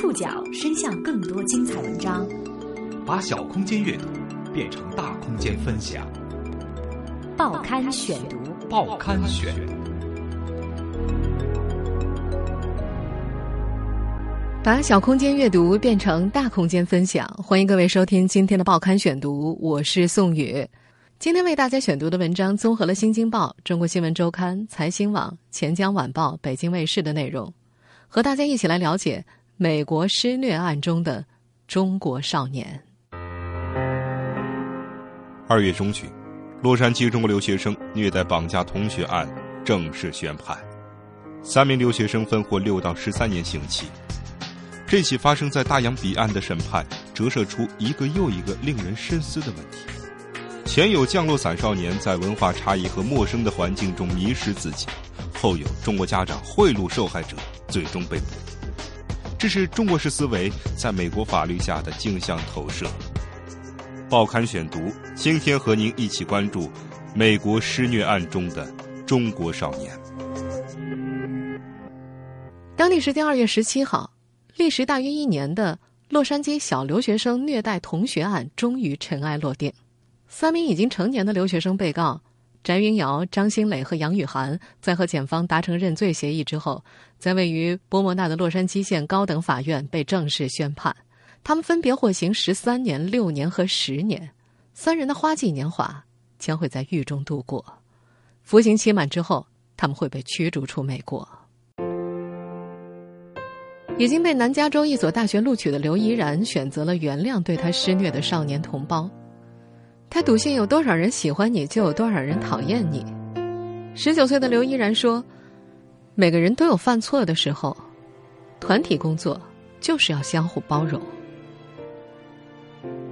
触角伸向更多精彩文章，把小空间阅读变成大空间分享。报刊选读，报刊选。把小空间阅读变成大空间分享，欢迎各位收听今天的报刊选读，我是宋宇。今天为大家选读的文章综合了《新京报》《中国新闻周刊》《财新网》《钱江晚报》《北京卫视》的内容，和大家一起来了解美国施虐案中的中国少年。二月中旬，洛杉矶中国留学生虐待绑架同学案正式宣判，三名留学生分获六到十三年刑期。这起发生在大洋彼岸的审判，折射出一个又一个令人深思的问题。前有降落伞少年在文化差异和陌生的环境中迷失自己，后有中国家长贿赂受害者，最终被捕。这是中国式思维在美国法律下的镜像投射。报刊选读，今天和您一起关注美国施虐案中的中国少年。当地时间二月十七号，历时大约一年的洛杉矶小留学生虐待同学案终于尘埃落定。三名已经成年的留学生被告翟云瑶、张新磊和杨雨涵，在和检方达成认罪协议之后，在位于波莫纳的洛杉矶县高等法院被正式宣判。他们分别获刑十三年、六年和十年。三人的花季年华将会在狱中度过。服刑期满之后，他们会被驱逐出美国。已经被南加州一所大学录取的刘怡然选择了原谅对他施虐的少年同胞。他笃信有多少人喜欢你，就有多少人讨厌你。十九岁的刘依然说：“每个人都有犯错的时候，团体工作就是要相互包容。”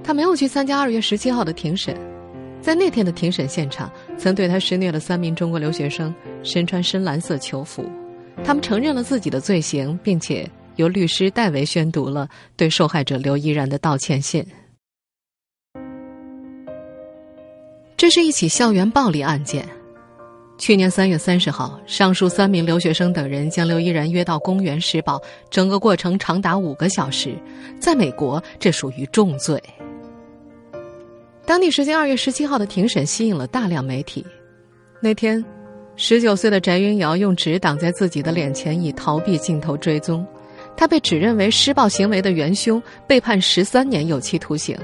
他没有去参加二月十七号的庭审，在那天的庭审现场，曾对他施虐的三名中国留学生身穿深蓝色囚服，他们承认了自己的罪行，并且由律师代为宣读了对受害者刘依然的道歉信。这是一起校园暴力案件。去年三月三十号，上述三名留学生等人将刘依然约到公园施暴，整个过程长达五个小时。在美国，这属于重罪。当地时间二月十七号的庭审吸引了大量媒体。那天，十九岁的翟云瑶用纸挡在自己的脸前，以逃避镜头追踪。他被指认为施暴行为的元凶，被判十三年有期徒刑。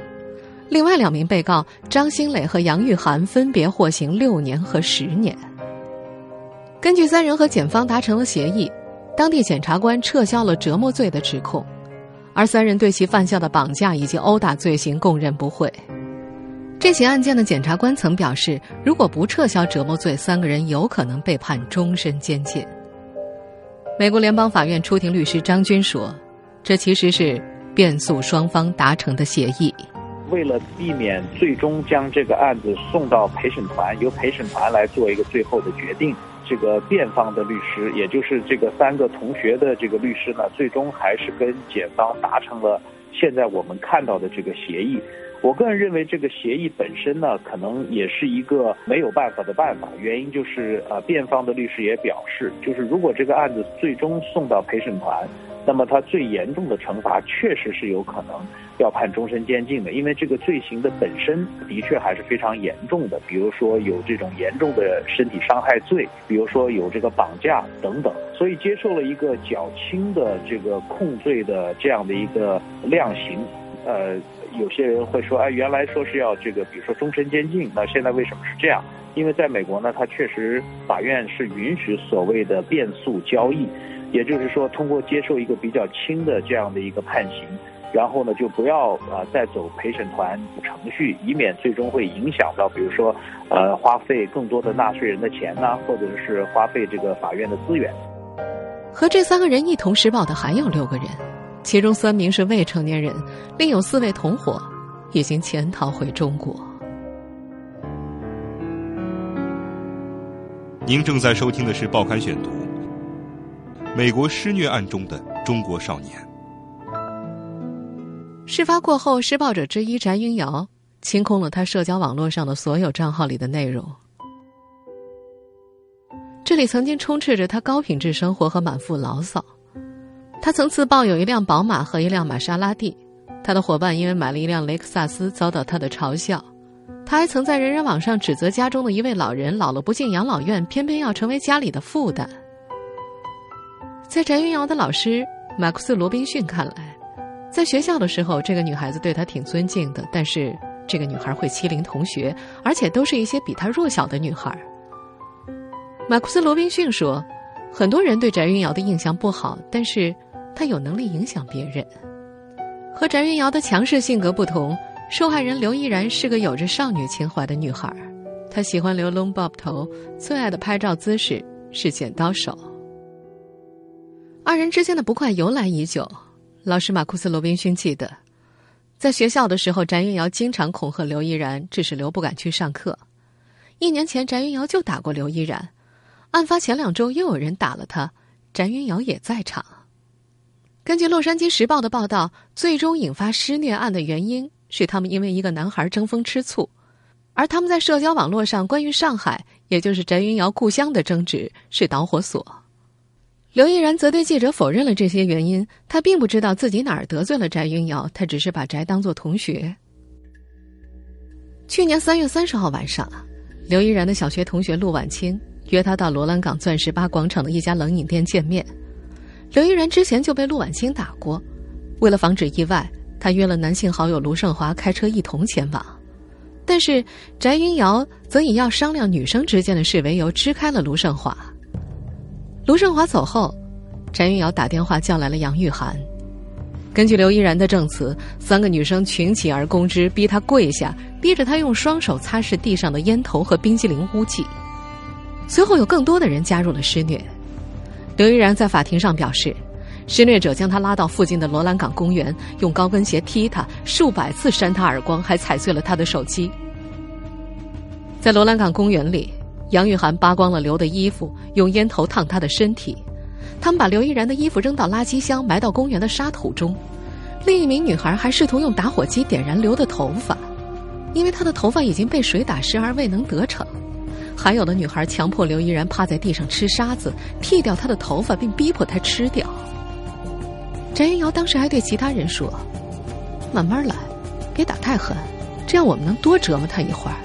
另外两名被告张新磊和杨玉涵分别获刑六年和十年。根据三人和检方达成了协议，当地检察官撤销了折磨罪的指控，而三人对其犯下的绑架以及殴打罪行供认不讳。这起案件的检察官曾表示，如果不撤销折磨罪，三个人有可能被判终身监禁。美国联邦法院出庭律师张军说：“这其实是辩诉双方达成的协议。”为了避免最终将这个案子送到陪审团，由陪审团来做一个最后的决定，这个辩方的律师，也就是这个三个同学的这个律师呢，最终还是跟检方达成了现在我们看到的这个协议。我个人认为，这个协议本身呢，可能也是一个没有办法的办法。原因就是，呃，辩方的律师也表示，就是如果这个案子最终送到陪审团，那么他最严重的惩罚确实是有可能要判终身监禁的，因为这个罪行的本身的确还是非常严重的。比如说有这种严重的身体伤害罪，比如说有这个绑架等等，所以接受了一个较轻的这个控罪的这样的一个量刑，呃。有些人会说，哎，原来说是要这个，比如说终身监禁，那现在为什么是这样？因为在美国呢，它确实法院是允许所谓的变诉交易，也就是说，通过接受一个比较轻的这样的一个判刑，然后呢，就不要啊再走陪审团程序，以免最终会影响到，比如说，呃，花费更多的纳税人的钱呢，或者是花费这个法院的资源。和这三个人一同施暴的还有六个人。其中三名是未成年人，另有四位同伙已经潜逃回中国。您正在收听的是《报刊选读》。美国施虐案中的中国少年。事发过后，施暴者之一翟云瑶清空了他社交网络上的所有账号里的内容。这里曾经充斥着他高品质生活和满腹牢骚。他曾自曝有一辆宝马和一辆玛莎拉蒂，他的伙伴因为买了一辆雷克萨斯遭到他的嘲笑。他还曾在人人网上指责家中的一位老人老了不进养老院，偏偏要成为家里的负担。在翟云瑶的老师马库斯·罗宾逊看来，在学校的时候，这个女孩子对他挺尊敬的，但是这个女孩会欺凌同学，而且都是一些比她弱小的女孩。马库斯·罗宾逊说，很多人对翟云瑶的印象不好，但是她有能力影响别人。和翟云瑶的强势性格不同。受害人刘依然是个有着少女情怀的女孩，她喜欢留 long bob 头，最爱的拍照姿势是剪刀手。二人之间的不快由来已久。老师马库斯·罗宾逊记得，在学校的时候，翟云瑶经常恐吓刘依然，致使刘不敢去上课。一年前，翟云瑶就打过刘依然，案发前两周又有人打了她，翟云瑶也在场。根据《洛杉矶时报》的报道，最终引发施虐案的原因。是他们因为一个男孩争风吃醋，而他们在社交网络上关于上海，也就是翟云瑶故乡的争执是导火索。刘毅然则对记者否认了这些原因，他并不知道自己哪儿得罪了翟云瑶，他只是把翟当作同学。去年三月三十号晚上，刘毅然的小学同学陆婉清约他到罗兰港钻石吧广场的一家冷饮店见面。刘毅然之前就被陆婉清打过，为了防止意外。他约了男性好友卢胜华开车一同前往，但是翟云瑶则以要商量女生之间的事为由支开了卢胜华。卢胜华走后，翟云瑶打电话叫来了杨玉涵。根据刘依然的证词，三个女生群起而攻之，逼她跪下，逼着她用双手擦拭地上的烟头和冰激凌污迹。随后有更多的人加入了施虐。刘依然在法庭上表示。施虐者将他拉到附近的罗兰港公园，用高跟鞋踢他，数百次扇他耳光，还踩碎了他的手机。在罗兰港公园里，杨玉涵扒光了刘的衣服，用烟头烫他的身体。他们把刘依然的衣服扔到垃圾箱，埋到公园的沙土中。另一名女孩还试图用打火机点燃刘的头发，因为他的头发已经被水打湿而未能得逞。还有的女孩强迫刘依然趴在地上吃沙子，剃掉她的头发，并逼迫她吃掉。翟云瑶当时还对其他人说：“慢慢来，别打太狠，这样我们能多折磨她一会儿。”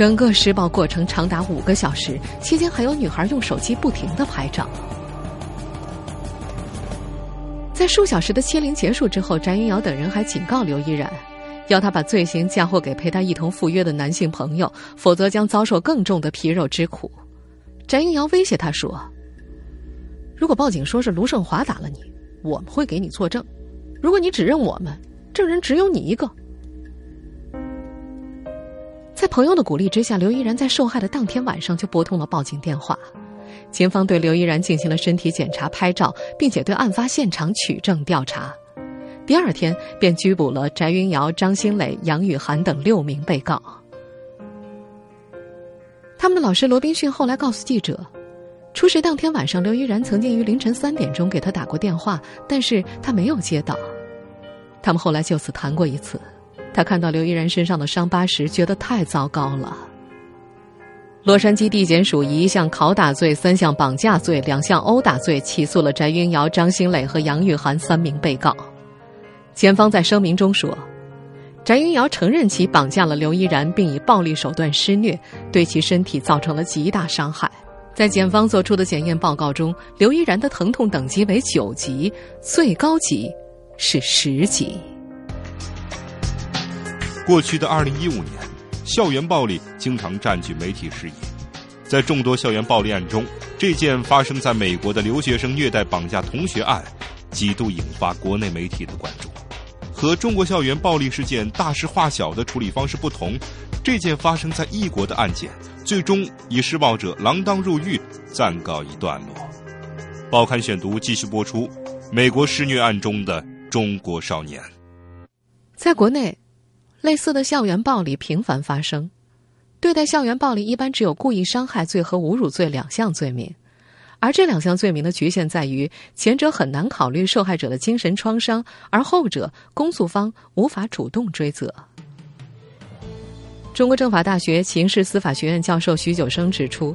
整个施暴过程长达五个小时，期间还有女孩用手机不停的拍照。在数小时的欺凌结束之后，翟云瑶等人还警告刘依然，要他把罪行嫁祸给陪他一同赴约的男性朋友，否则将遭受更重的皮肉之苦。翟云瑶威胁他说。如果报警说是卢胜华打了你，我们会给你作证。如果你指认我们，证人只有你一个。在朋友的鼓励之下，刘依然在受害的当天晚上就拨通了报警电话。警方对刘依然进行了身体检查、拍照，并且对案发现场取证调查。第二天便拘捕了翟云瑶、张新磊、杨雨涵等六名被告。他们的老师罗宾逊后来告诉记者。出事当天晚上，刘依然曾经于凌晨三点钟给他打过电话，但是他没有接到。他们后来就此谈过一次。他看到刘依然身上的伤疤时，觉得太糟糕了。洛杉矶地检署以一项拷打罪、三项绑架罪、两项殴打罪起诉了翟云瑶、张新磊和杨玉涵三名被告。检方在声明中说，翟云瑶承认其绑架了刘依然，并以暴力手段施虐，对其身体造成了极大伤害。在检方做出的检验报告中，刘依然的疼痛等级为九级，最高级是十级。过去的二零一五年，校园暴力经常占据媒体视野。在众多校园暴力案中，这件发生在美国的留学生虐待绑架同学案，几度引发国内媒体的关注。和中国校园暴力事件大事化小的处理方式不同，这件发生在异国的案件。最终以施暴者锒铛入狱暂告一段落。报刊选读继续播出：美国施虐案中的中国少年。在国内，类似的校园暴力频繁发生。对待校园暴力，一般只有故意伤害罪和侮辱罪两项罪名，而这两项罪名的局限在于，前者很难考虑受害者的精神创伤，而后者公诉方无法主动追责。中国政法大学刑事司法学院教授徐九生指出，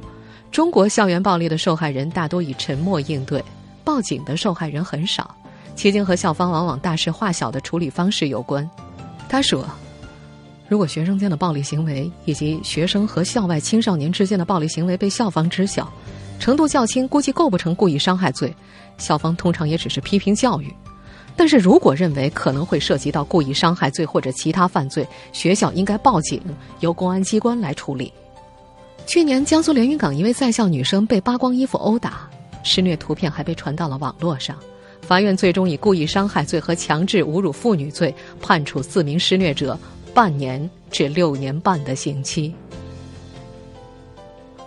中国校园暴力的受害人大多以沉默应对，报警的受害人很少，其间和校方往往大事化小的处理方式有关。他说：“如果学生间的暴力行为以及学生和校外青少年之间的暴力行为被校方知晓，程度较轻，估计构不成故意伤害罪，校方通常也只是批评教育。但是如果认为可能会涉及到故意伤害罪或者其他犯罪，学校应该报警，由公安机关来处理。”去年，江苏连云港一位在校女生被扒光衣服殴打，施虐图片还被传到了网络上。法院最终以故意伤害罪和强制侮辱妇女罪判处四名施虐者半年至六年半的刑期。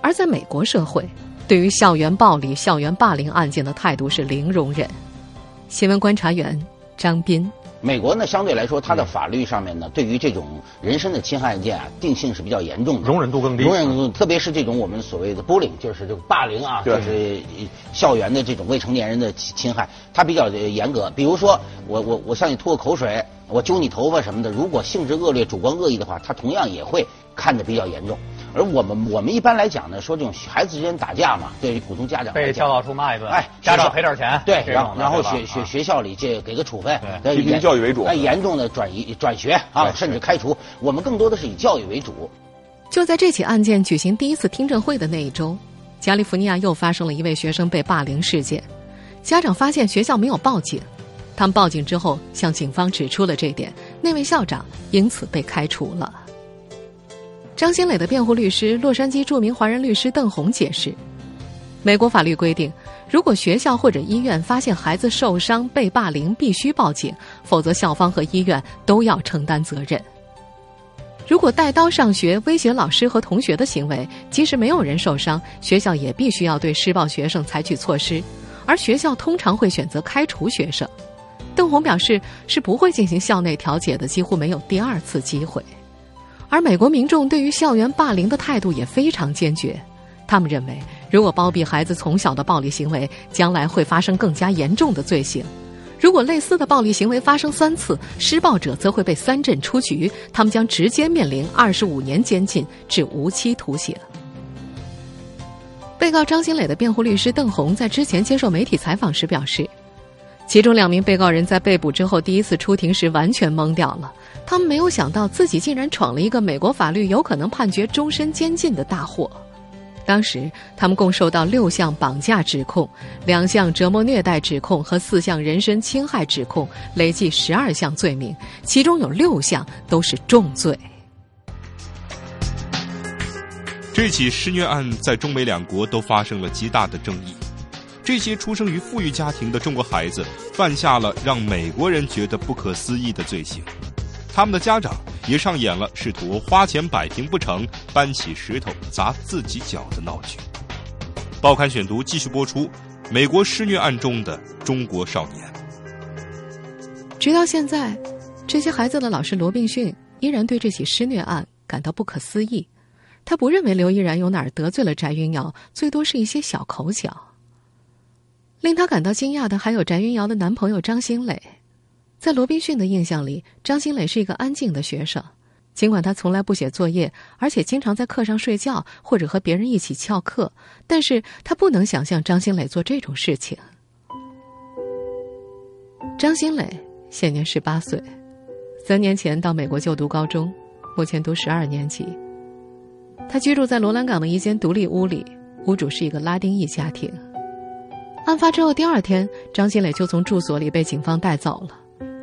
而在美国社会，对于校园暴力、校园霸凌案件的态度是零容忍。新闻观察员张斌。美国呢，相对来说，它的法律上面呢，对于这种人身的侵害案件啊，定性是比较严重的，容忍度更低。容忍度，特别是这种我们所谓的 bullying，就是这个霸凌啊，就是校园的这种未成年人的侵侵害，它比较严格。比如说，我我我向你吐个口水，我揪你头发什么的，如果性质恶劣、主观恶意的话，它同样也会看得比较严重。而我们我们一般来讲呢，说这种孩子之间打架嘛，对于普通家长被教导处骂一顿，哎，家长赔点钱，对，然后然后学学学校里这给个处分，以以教育为主，哎，严重的转移转学啊，甚至开除。我们更多的是以教育为主。就在这起案件举行第一次听证会的那一周，加利福尼亚又发生了一位学生被霸凌事件。家长发现学校没有报警，他们报警之后向警方指出了这点，那位校长因此被开除了。张新磊的辩护律师、洛杉矶著名华人律师邓红解释：美国法律规定，如果学校或者医院发现孩子受伤、被霸凌，必须报警，否则校方和医院都要承担责任。如果带刀上学、威胁老师和同学的行为，即使没有人受伤，学校也必须要对施暴学生采取措施，而学校通常会选择开除学生。邓红表示，是不会进行校内调解的，几乎没有第二次机会。而美国民众对于校园霸凌的态度也非常坚决，他们认为，如果包庇孩子从小的暴力行为，将来会发生更加严重的罪行；如果类似的暴力行为发生三次，施暴者则会被三振出局，他们将直接面临二十五年监禁至无期徒刑。被告张新磊的辩护律师邓红在之前接受媒体采访时表示。其中两名被告人在被捕之后第一次出庭时完全懵掉了，他们没有想到自己竟然闯了一个美国法律有可能判决终身监禁的大祸。当时他们共受到六项绑架指控、两项折磨虐待指控和四项人身侵害指控，累计十二项罪名，其中有六项都是重罪。这起施虐案在中美两国都发生了极大的争议。这些出生于富裕家庭的中国孩子犯下了让美国人觉得不可思议的罪行，他们的家长也上演了试图花钱摆平不成，搬起石头砸自己脚的闹剧。报刊选读继续播出：美国施虐案中的中国少年。直到现在，这些孩子的老师罗宾逊依然对这起施虐案感到不可思议。他不认为刘依然有哪儿得罪了翟云瑶，最多是一些小口角。令他感到惊讶的还有翟云瑶的男朋友张新磊。在罗宾逊的印象里，张新磊是一个安静的学生，尽管他从来不写作业，而且经常在课上睡觉或者和别人一起翘课，但是他不能想象张新磊做这种事情。张新磊现年十八岁，三年前到美国就读高中，目前读十二年级。他居住在罗兰港的一间独立屋里，屋主是一个拉丁裔家庭。案发之后第二天，张新磊就从住所里被警方带走了。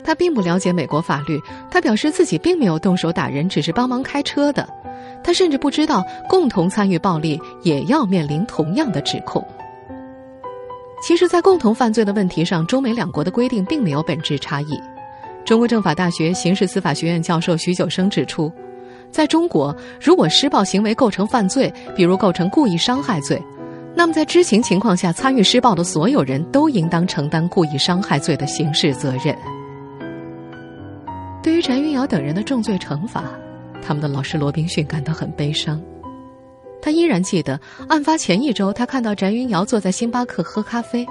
他并不了解美国法律，他表示自己并没有动手打人，只是帮忙开车的。他甚至不知道共同参与暴力也要面临同样的指控。其实，在共同犯罪的问题上，中美两国的规定并没有本质差异。中国政法大学刑事司法学院教授徐九生指出，在中国，如果施暴行为构成犯罪，比如构成故意伤害罪。那么，在知情情况下参与施暴的所有人都应当承担故意伤害罪的刑事责任。对于翟云瑶等人的重罪惩罚，他们的老师罗宾逊感到很悲伤。他依然记得案发前一周，他看到翟云瑶坐在星巴克喝咖啡，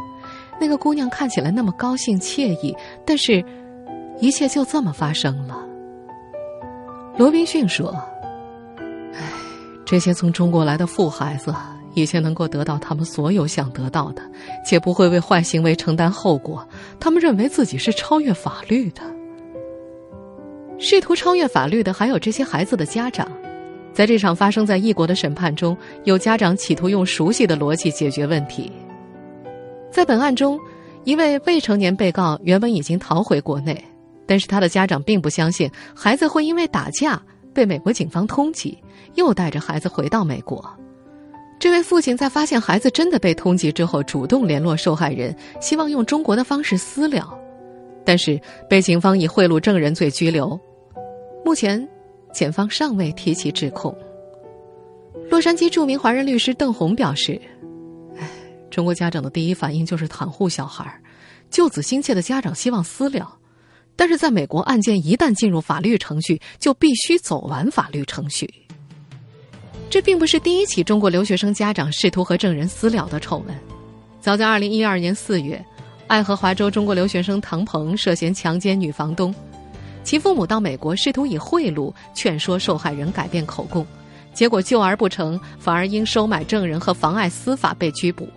那个姑娘看起来那么高兴惬意，但是，一切就这么发生了。罗宾逊说：“唉，这些从中国来的富孩子。”以前能够得到他们所有想得到的，且不会为坏行为承担后果。他们认为自己是超越法律的。试图超越法律的还有这些孩子的家长。在这场发生在异国的审判中，有家长企图用熟悉的逻辑解决问题。在本案中，一位未成年被告原本已经逃回国内，但是他的家长并不相信孩子会因为打架被美国警方通缉，又带着孩子回到美国。这位父亲在发现孩子真的被通缉之后，主动联络受害人，希望用中国的方式私了，但是被警方以贿赂证人罪拘留。目前。检方尚未提起指控。洛杉矶著名华人律师邓红表示：“哎，中国家长的第一反应就是袒护小孩，救子心切的家长希望私了，但是在美国，案件一旦进入法律程序，就必须走完法律程序。这并不是第一起中国留学生家长试图和证人私了的丑闻。早在二零一二年四月，爱荷华州中国留学生唐鹏涉嫌强奸女房东。”其父母到美国，试图以贿赂劝说受害人改变口供，结果救而不成，反而因收买证人和妨碍司法被拘捕。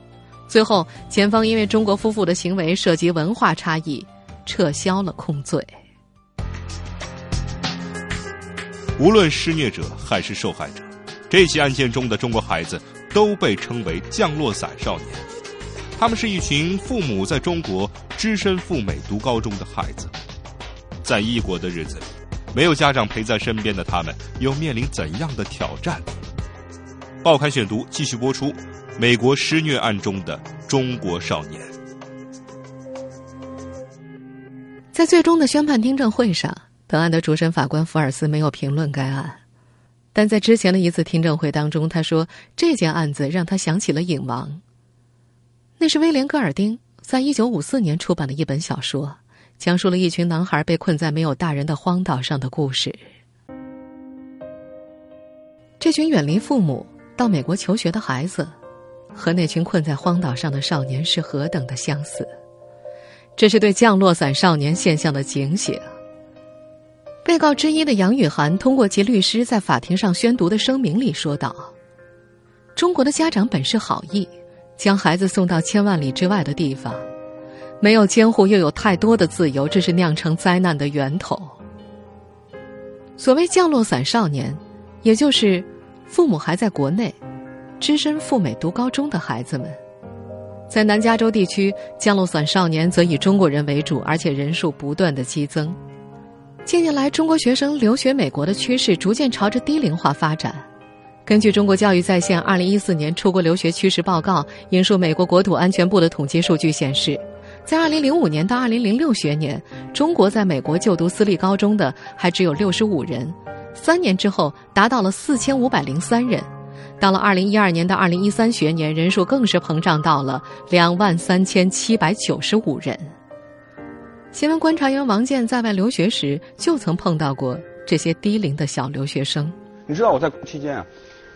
最后，检方因为中国夫妇的行为涉及文化差异，撤销了控罪。无论施虐者还是受害者，这起案件中的中国孩子都被称为“降落伞少年”。他们是一群父母在中国只身赴美读高中的孩子。在异国的日子里，没有家长陪在身边的他们，又面临怎样的挑战？报刊选读继续播出：美国施虐案中的中国少年。在最终的宣判听证会上，本案的主审法官福尔斯没有评论该案，但在之前的一次听证会当中，他说这件案子让他想起了《影王》，那是威廉·戈尔丁在一九五四年出版的一本小说。讲述了一群男孩被困在没有大人的荒岛上的故事。这群远离父母到美国求学的孩子，和那群困在荒岛上的少年是何等的相似。这是对降落伞少年现象的警醒。被告之一的杨雨涵通过其律师在法庭上宣读的声明里说道：“中国的家长本是好意，将孩子送到千万里之外的地方。”没有监护，又有太多的自由，这是酿成灾难的源头。所谓“降落伞少年”，也就是父母还在国内，只身赴美读高中的孩子们。在南加州地区，“降落伞少年”则以中国人为主，而且人数不断的激增。近年来，中国学生留学美国的趋势逐渐朝着低龄化发展。根据中国教育在线二零一四年出国留学趋势报告，引述美国国土安全部的统计数据显示。在二零零五年到二零零六学年，中国在美国就读私立高中的还只有六十五人，三年之后达到了四千五百零三人，到了二零一二年到二零一三学年，人数更是膨胀到了两万三千七百九十五人。新闻观察员王健在外留学时就曾碰到过这些低龄的小留学生。你知道我在期间啊，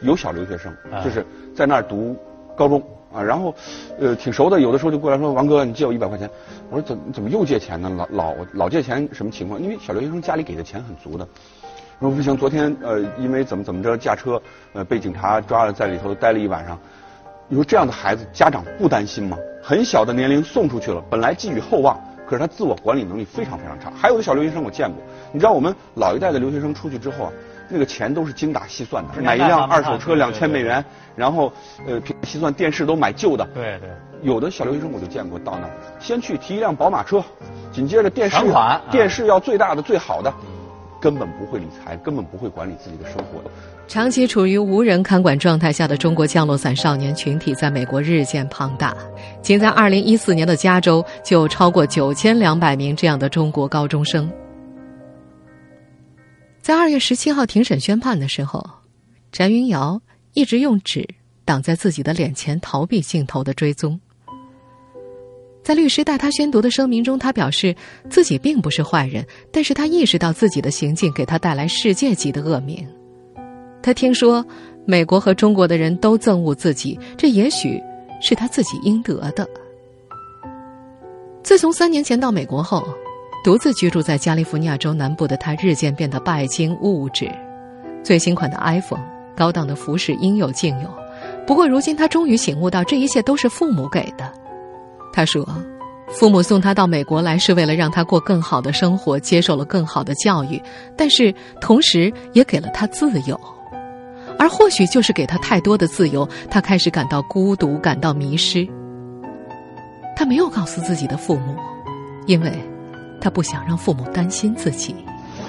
有小留学生就是在那儿读高中。啊，然后，呃，挺熟的，有的时候就过来说：“王哥，你借我一百块钱。”我说：“怎怎么又借钱呢？老老老借钱什么情况？因为小留学生家里给的钱很足的。”说不行，昨天呃，因为怎么怎么着驾车，呃，被警察抓了，在里头待了一晚上。你说这样的孩子，家长不担心吗？很小的年龄送出去了，本来寄予厚望，可是他自我管理能力非常非常差。还有的小留学生我见过，你知道我们老一代的留学生出去之后啊。那个钱都是精打细算的，买一辆二手车两千美元，然后呃，细算电视都买旧的。对对。有的小留学生我就见过，到那儿先去提一辆宝马车，紧接着电视款电视要最大的最好的，根本不会理财，根本不会管理自己的生活。长期处于无人看管状态下的中国降落伞少年群体在美国日渐庞大，仅在二零一四年的加州就超过九千两百名这样的中国高中生。在二月十七号庭审宣判的时候，翟云瑶一直用纸挡在自己的脸前，逃避镜头的追踪。在律师代他宣读的声明中，他表示自己并不是坏人，但是他意识到自己的行径给他带来世界级的恶名。他听说美国和中国的人都憎恶自己，这也许是他自己应得的。自从三年前到美国后。独自居住在加利福尼亚州南部的他，日渐变得拜金物质。最新款的 iPhone、高档的服饰应有尽有，不过如今他终于醒悟到，这一切都是父母给的。他说：“父母送他到美国来，是为了让他过更好的生活，接受了更好的教育，但是同时也给了他自由。而或许就是给他太多的自由，他开始感到孤独，感到迷失。他没有告诉自己的父母，因为他不想让父母担心自己。”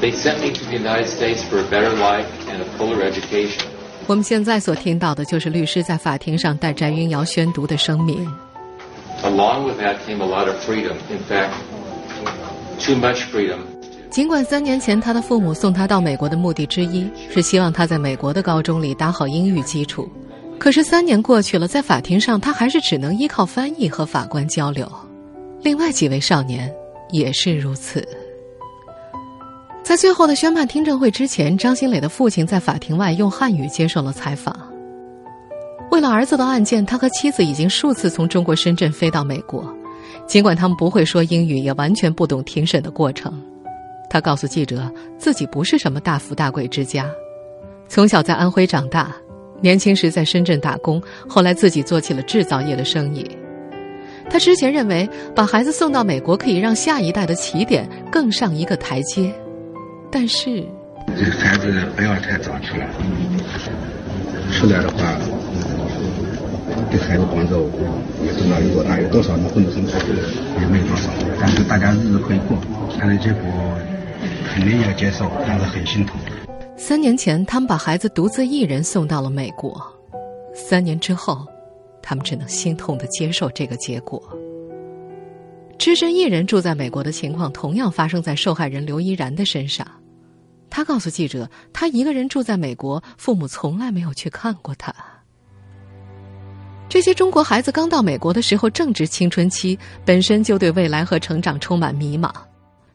They sent me to the United States for a better life and a education. 我们现在所听到的就是律师在法庭上带翟云瑶宣读的声明。Along with that came a lot of freedom. In fact, too much freedom. 尽管三年前他的父母送他到美国的目的之一是希望他在美国的高中里打好英语基础，可是三年过去了，在法庭上他还是只能依靠翻译和法官交流。另外几位少年也是如此。在最后的宣判听证会之前，张新磊的父亲在法庭外用汉语接受了采访。为了儿子的案件，他和妻子已经数次从中国深圳飞到美国。尽管他们不会说英语，也完全不懂庭审的过程。他告诉记者，自己不是什么大富大贵之家，从小在安徽长大，年轻时在深圳打工，后来自己做起了制造业的生意。他之前认为，把孩子送到美国可以让下一代的起点更上一个台阶。但是，这孩子不要太早去了，出来的话，对孩子帮助也不知道有多大，有多少能混得很好，也没有多少。但是大家日子可以过，看来结果肯定要接受，但是很心痛。三年前，他们把孩子独自一人送到了美国，三年之后，他们只能心痛的接受这个结果。只身一人住在美国的情况，同样发生在受害人刘依然的身上。他告诉记者，他一个人住在美国，父母从来没有去看过他。这些中国孩子刚到美国的时候正值青春期，本身就对未来和成长充满迷茫。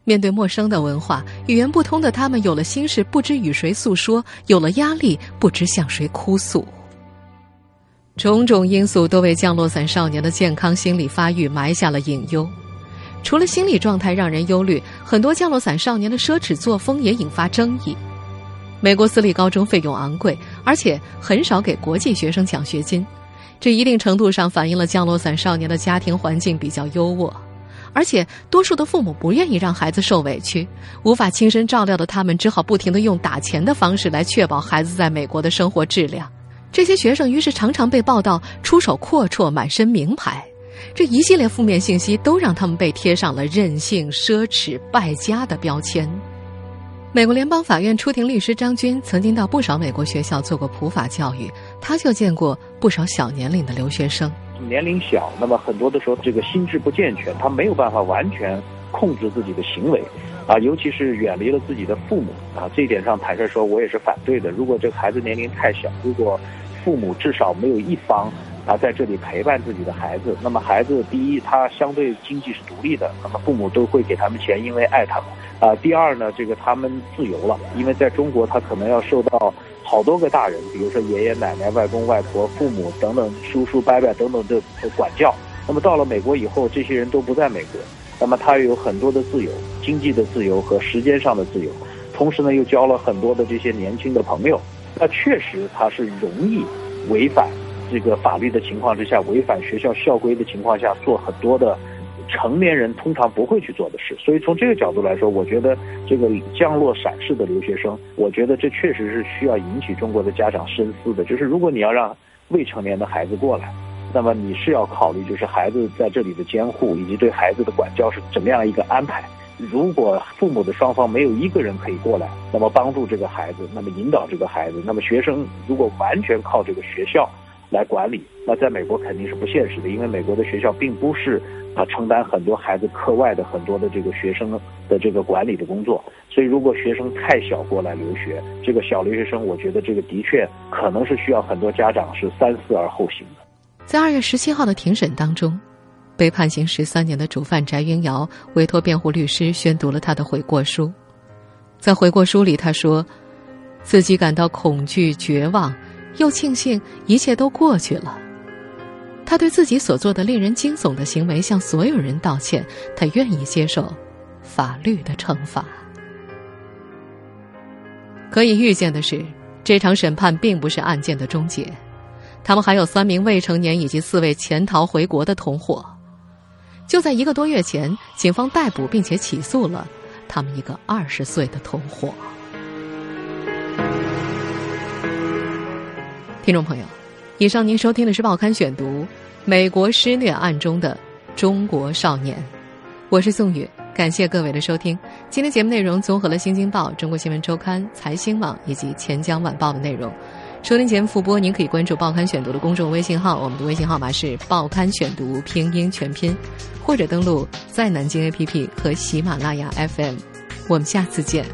面对陌生的文化、语言不通的他们，有了心事不知与谁诉说，有了压力不知向谁哭诉。种种因素都为降落伞少年的健康心理发育埋下了隐忧。除了心理状态让人忧虑，很多降落伞少年的奢侈作风也引发争议。美国私立高中费用昂贵，而且很少给国际学生奖学金，这一定程度上反映了降落伞少年的家庭环境比较优渥。而且，多数的父母不愿意让孩子受委屈，无法亲身照料的他们，只好不停的用打钱的方式来确保孩子在美国的生活质量。这些学生于是常常被报道出手阔绰、满身名牌。这一系列负面信息都让他们被贴上了任性、奢侈、败家的标签。美国联邦法院出庭律师张军曾经到不少美国学校做过普法教育，他就见过不少小年龄的留学生。年龄小，那么很多的时候这个心智不健全，他没有办法完全控制自己的行为，啊，尤其是远离了自己的父母啊，这一点上坦率说，我也是反对的。如果这个孩子年龄太小，如果父母至少没有一方。啊，在这里陪伴自己的孩子，那么孩子第一，他相对经济是独立的，那么父母都会给他们钱，因为爱他们。啊，第二呢，这个他们自由了，因为在中国他可能要受到好多个大人，比如说爷爷奶奶、外公外婆、父母等等、叔叔伯伯等等的管教。那么到了美国以后，这些人都不在美国，那么他有很多的自由，经济的自由和时间上的自由，同时呢又交了很多的这些年轻的朋友。那确实他是容易违反。这个法律的情况之下，违反学校校规的情况下，做很多的成年人通常不会去做的事。所以从这个角度来说，我觉得这个降落伞式的留学生，我觉得这确实是需要引起中国的家长深思的。就是如果你要让未成年的孩子过来，那么你是要考虑就是孩子在这里的监护以及对孩子的管教是怎么样一个安排。如果父母的双方没有一个人可以过来，那么帮助这个孩子，那么引导这个孩子，那么学生如果完全靠这个学校。来管理，那在美国肯定是不现实的，因为美国的学校并不是啊承担很多孩子课外的很多的这个学生的这个管理的工作，所以如果学生太小过来留学，这个小留学生，我觉得这个的确可能是需要很多家长是三思而后行的。在二月十七号的庭审当中，被判刑十三年的主犯翟云瑶委托辩护律师宣读了他的悔过书，在悔过书里，他说自己感到恐惧、绝望。又庆幸一切都过去了。他对自己所做的令人惊悚的行为向所有人道歉，他愿意接受法律的惩罚。可以预见的是，这场审判并不是案件的终结。他们还有三名未成年以及四位潜逃回国的同伙。就在一个多月前，警方逮捕并且起诉了他们一个二十岁的同伙。听众朋友，以上您收听的是《报刊选读》《美国施虐案中的中国少年》，我是宋宇，感谢各位的收听。今天节目内容综合了《新京报》《中国新闻周刊》《财新网》以及《钱江晚报》的内容。收听节目复播，您可以关注《报刊选读》的公众微信号，我们的微信号码是“报刊选读”拼音全拼，或者登录在南京 APP 和喜马拉雅 FM。我们下次见。